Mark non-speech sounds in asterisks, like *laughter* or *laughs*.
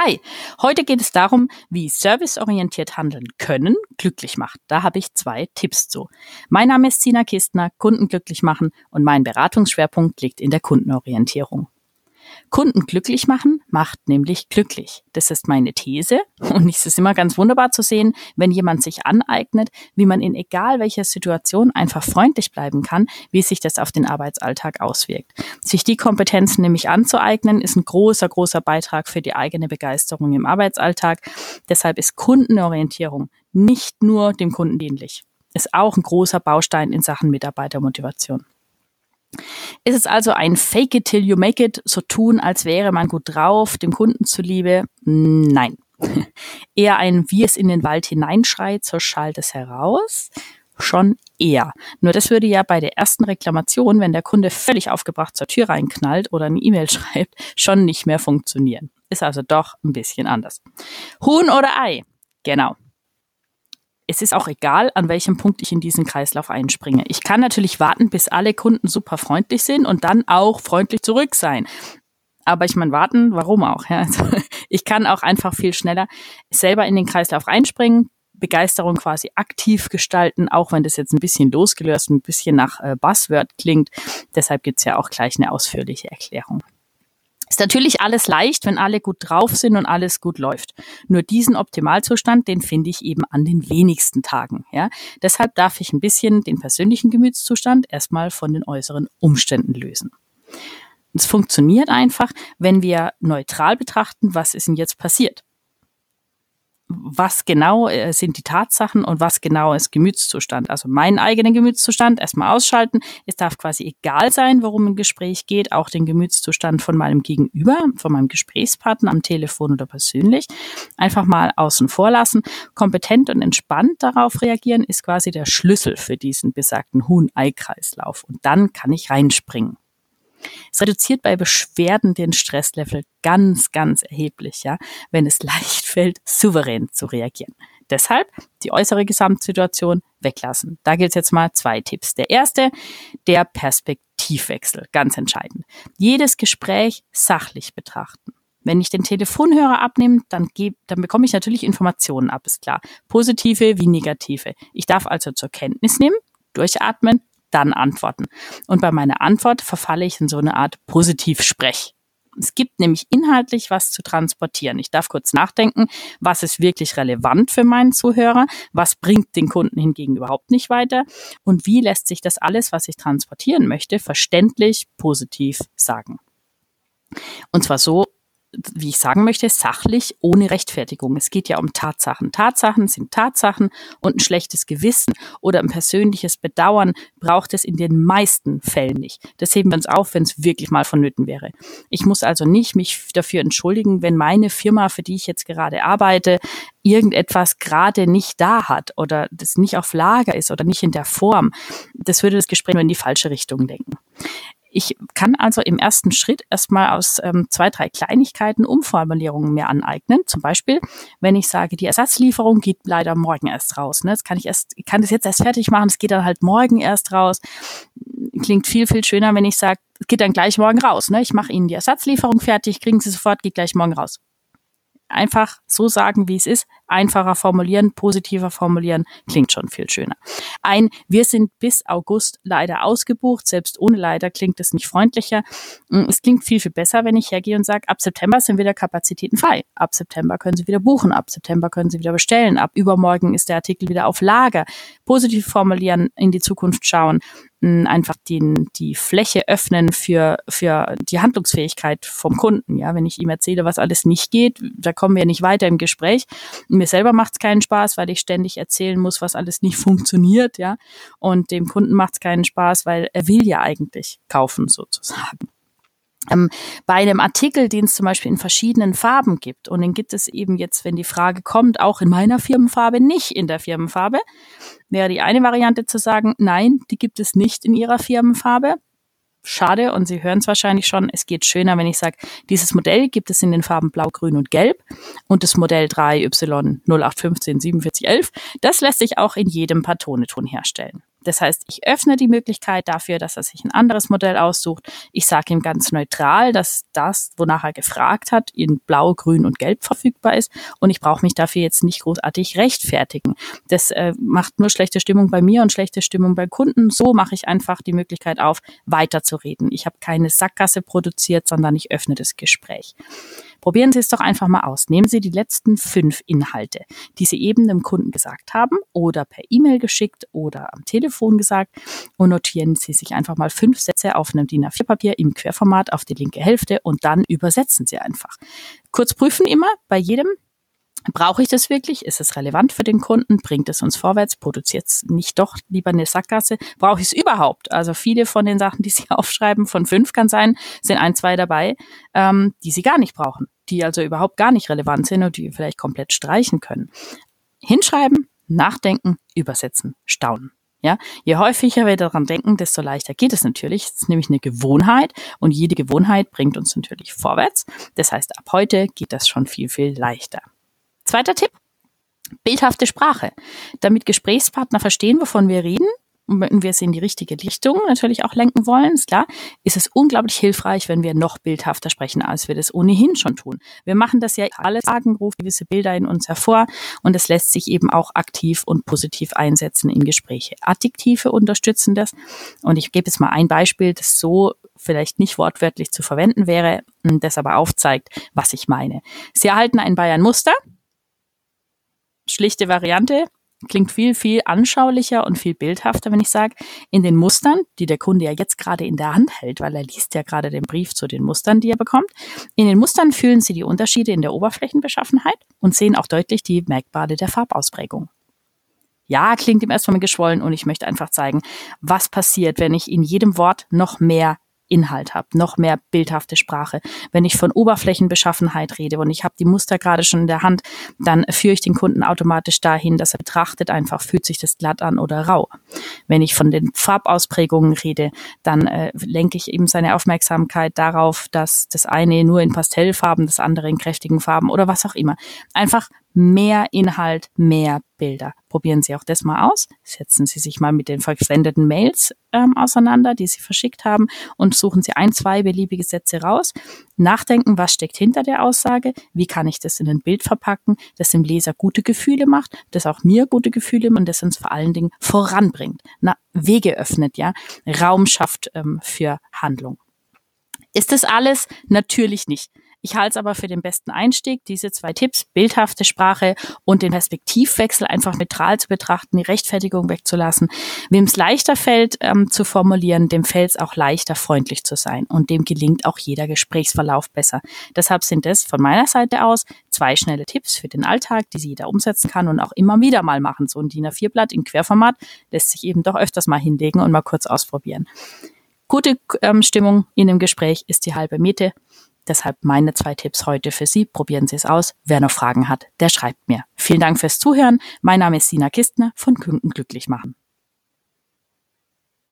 Hi, heute geht es darum, wie serviceorientiert handeln können glücklich macht. Da habe ich zwei Tipps zu. Mein Name ist Sina Kistner, Kunden glücklich machen und mein Beratungsschwerpunkt liegt in der Kundenorientierung. Kunden glücklich machen macht nämlich glücklich. Das ist meine These. Und es ist immer ganz wunderbar zu sehen, wenn jemand sich aneignet, wie man in egal welcher Situation einfach freundlich bleiben kann, wie sich das auf den Arbeitsalltag auswirkt. Sich die Kompetenzen nämlich anzueignen, ist ein großer, großer Beitrag für die eigene Begeisterung im Arbeitsalltag. Deshalb ist Kundenorientierung nicht nur dem Kunden dienlich. Ist auch ein großer Baustein in Sachen Mitarbeitermotivation. Ist es also ein Fake it till you make it, so tun, als wäre man gut drauf, dem Kunden zuliebe? Nein. *laughs* eher ein wie es in den Wald hineinschreit, so schallt es heraus. Schon eher. Nur das würde ja bei der ersten Reklamation, wenn der Kunde völlig aufgebracht zur Tür reinknallt oder eine E-Mail *laughs* schreibt, schon nicht mehr funktionieren. Ist also doch ein bisschen anders. Huhn oder Ei? Genau es ist auch egal, an welchem Punkt ich in diesen Kreislauf einspringe. Ich kann natürlich warten, bis alle Kunden super freundlich sind und dann auch freundlich zurück sein. Aber ich meine, warten, warum auch? Ja? Also, *laughs* ich kann auch einfach viel schneller selber in den Kreislauf einspringen, Begeisterung quasi aktiv gestalten, auch wenn das jetzt ein bisschen losgelöst, ein bisschen nach äh, Buzzword klingt. Deshalb gibt's ja auch gleich eine ausführliche Erklärung. Ist natürlich alles leicht, wenn alle gut drauf sind und alles gut läuft. Nur diesen Optimalzustand, den finde ich eben an den wenigsten Tagen. Ja? Deshalb darf ich ein bisschen den persönlichen Gemütszustand erstmal von den äußeren Umständen lösen. Es funktioniert einfach, wenn wir neutral betrachten, was ist denn jetzt passiert was genau äh, sind die Tatsachen und was genau ist Gemütszustand. Also meinen eigenen Gemütszustand erstmal ausschalten. Es darf quasi egal sein, worum ein Gespräch geht, auch den Gemütszustand von meinem Gegenüber, von meinem Gesprächspartner am Telefon oder persönlich. Einfach mal außen vor lassen. Kompetent und entspannt darauf reagieren ist quasi der Schlüssel für diesen besagten Huhn-Ei-Kreislauf. Und dann kann ich reinspringen. Es reduziert bei Beschwerden den Stresslevel ganz, ganz erheblich, ja, wenn es *laughs* leicht fällt, souverän zu reagieren. Deshalb die äußere Gesamtsituation weglassen. Da gilt es jetzt mal zwei Tipps. Der erste, der Perspektivwechsel, ganz entscheidend. Jedes Gespräch sachlich betrachten. Wenn ich den Telefonhörer abnehme, dann, geb, dann bekomme ich natürlich Informationen ab, ist klar. Positive wie negative. Ich darf also zur Kenntnis nehmen, durchatmen dann antworten. Und bei meiner Antwort verfalle ich in so eine Art Positiv-Sprech. Es gibt nämlich inhaltlich was zu transportieren. Ich darf kurz nachdenken, was ist wirklich relevant für meinen Zuhörer, was bringt den Kunden hingegen überhaupt nicht weiter und wie lässt sich das alles, was ich transportieren möchte, verständlich positiv sagen. Und zwar so, wie ich sagen möchte, sachlich, ohne Rechtfertigung. Es geht ja um Tatsachen. Tatsachen sind Tatsachen und ein schlechtes Gewissen oder ein persönliches Bedauern braucht es in den meisten Fällen nicht. Das heben wir uns auf, wenn es wirklich mal vonnöten wäre. Ich muss also nicht mich dafür entschuldigen, wenn meine Firma, für die ich jetzt gerade arbeite, irgendetwas gerade nicht da hat oder das nicht auf Lager ist oder nicht in der Form. Das würde das Gespräch nur in die falsche Richtung lenken. Ich kann also im ersten Schritt erstmal aus ähm, zwei, drei Kleinigkeiten Umformulierungen mir aneignen. Zum Beispiel, wenn ich sage, die Ersatzlieferung geht leider morgen erst raus. Ne? Das kann ich erst, ich kann das jetzt erst fertig machen, es geht dann halt morgen erst raus. Klingt viel, viel schöner, wenn ich sage, es geht dann gleich morgen raus. Ne? Ich mache Ihnen die Ersatzlieferung fertig, kriegen Sie sofort, geht gleich morgen raus einfach so sagen, wie es ist, einfacher formulieren, positiver formulieren, klingt schon viel schöner. Ein, wir sind bis August leider ausgebucht, selbst ohne leider klingt es nicht freundlicher. Mm, es klingt viel, viel besser, wenn ich hergehe und sage, ab September sind wieder Kapazitäten frei. Ab September können Sie wieder buchen, ab September können Sie wieder bestellen, ab übermorgen ist der Artikel wieder auf Lager. Positiv formulieren, in die Zukunft schauen einfach den, die Fläche öffnen für, für die Handlungsfähigkeit vom Kunden. Ja, wenn ich ihm erzähle, was alles nicht geht, da kommen wir nicht weiter im Gespräch. Mir selber macht es keinen Spaß, weil ich ständig erzählen muss, was alles nicht *laughs* funktioniert, ja. Und dem Kunden macht es keinen Spaß, weil er will ja eigentlich kaufen, sozusagen. Ähm, bei einem Artikel, den es zum Beispiel in verschiedenen Farben gibt, und den gibt es eben jetzt, wenn die Frage kommt, auch in meiner Firmenfarbe, nicht in der Firmenfarbe, wäre die eine Variante zu sagen, nein, die gibt es nicht in ihrer Firmenfarbe. Schade, und Sie hören es wahrscheinlich schon, es geht schöner, wenn ich sage, dieses Modell gibt es in den Farben Blau, Grün und Gelb und das Modell 3Y 0815 4711, das lässt sich auch in jedem Pantone-Ton herstellen. Das heißt, ich öffne die Möglichkeit dafür, dass er sich ein anderes Modell aussucht. Ich sage ihm ganz neutral, dass das, wonach er gefragt hat, in Blau, Grün und Gelb verfügbar ist. Und ich brauche mich dafür jetzt nicht großartig rechtfertigen. Das äh, macht nur schlechte Stimmung bei mir und schlechte Stimmung bei Kunden. So mache ich einfach die Möglichkeit auf, weiterzureden. Ich habe keine Sackgasse produziert, sondern ich öffne das Gespräch. Probieren Sie es doch einfach mal aus. Nehmen Sie die letzten fünf Inhalte, die Sie eben dem Kunden gesagt haben oder per E-Mail geschickt oder am Telefon gesagt und notieren Sie sich einfach mal fünf Sätze auf einem DIN A4-Papier im Querformat auf die linke Hälfte und dann übersetzen Sie einfach. Kurz prüfen immer bei jedem Brauche ich das wirklich? Ist es relevant für den Kunden? Bringt es uns vorwärts? Produziert es nicht doch lieber eine Sackgasse? Brauche ich es überhaupt? Also viele von den Sachen, die Sie *laughs* aufschreiben, von fünf kann sein, sind ein, zwei dabei, ähm, die Sie gar nicht brauchen, die also überhaupt gar nicht relevant sind und die vielleicht komplett streichen können. Hinschreiben, nachdenken, übersetzen, staunen. Ja, je häufiger wir daran denken, desto leichter geht es natürlich. Es ist nämlich eine Gewohnheit und jede Gewohnheit bringt uns natürlich vorwärts. Das heißt, ab heute geht das schon viel, viel leichter. Zweiter Tipp. Bildhafte Sprache. Damit Gesprächspartner verstehen, wovon wir reden, und wenn wir es in die richtige Richtung natürlich auch lenken wollen, ist klar, ist es unglaublich hilfreich, wenn wir noch bildhafter sprechen, als wir das ohnehin schon tun. Wir machen das ja alles, sagen, ruft gewisse Bilder in uns hervor und es lässt sich eben auch aktiv und positiv einsetzen in Gespräche. Adjektive unterstützen das und ich gebe jetzt mal ein Beispiel, das so vielleicht nicht wortwörtlich zu verwenden wäre, das aber aufzeigt, was ich meine. Sie erhalten ein Bayern-Muster, schlichte Variante, klingt viel, viel anschaulicher und viel bildhafter, wenn ich sage, in den Mustern, die der Kunde ja jetzt gerade in der Hand hält, weil er liest ja gerade den Brief zu den Mustern, die er bekommt. In den Mustern fühlen Sie die Unterschiede in der Oberflächenbeschaffenheit und sehen auch deutlich die Merkmale der Farbausprägung. Ja, klingt ihm erstmal geschwollen und ich möchte einfach zeigen, was passiert, wenn ich in jedem Wort noch mehr Inhalt habe, noch mehr bildhafte Sprache. Wenn ich von Oberflächenbeschaffenheit rede und ich habe die Muster gerade schon in der Hand, dann führe ich den Kunden automatisch dahin, dass er betrachtet einfach, fühlt sich das glatt an oder rau. Wenn ich von den Farbausprägungen rede, dann äh, lenke ich eben seine Aufmerksamkeit darauf, dass das eine nur in Pastellfarben, das andere in kräftigen Farben oder was auch immer. Einfach mehr Inhalt, mehr Bilder. Probieren Sie auch das mal aus. Setzen Sie sich mal mit den verwendeten Mails ähm, auseinander, die Sie verschickt haben und suchen Sie ein, zwei beliebige Sätze raus. Nachdenken, was steckt hinter der Aussage? Wie kann ich das in ein Bild verpacken, das dem Leser gute Gefühle macht, das auch mir gute Gefühle und das uns vor allen Dingen voranbringt. Na, Wege öffnet, ja, Raum schafft ähm, für Handlung. Ist das alles? Natürlich nicht. Ich halte es aber für den besten Einstieg, diese zwei Tipps, bildhafte Sprache und den Perspektivwechsel einfach neutral zu betrachten, die Rechtfertigung wegzulassen. Wem es leichter fällt ähm, zu formulieren, dem fällt es auch leichter, freundlich zu sein. Und dem gelingt auch jeder Gesprächsverlauf besser. Deshalb sind es von meiner Seite aus zwei schnelle Tipps für den Alltag, die sie jeder umsetzen kann und auch immer wieder mal machen. So ein DIN A4-Blatt in Querformat lässt sich eben doch öfters mal hinlegen und mal kurz ausprobieren. Gute ähm, Stimmung in dem Gespräch ist die halbe Miete. Deshalb meine zwei Tipps heute für Sie. Probieren Sie es aus. Wer noch Fragen hat, der schreibt mir. Vielen Dank fürs Zuhören. Mein Name ist Sina Kistner von Kunden glücklich machen.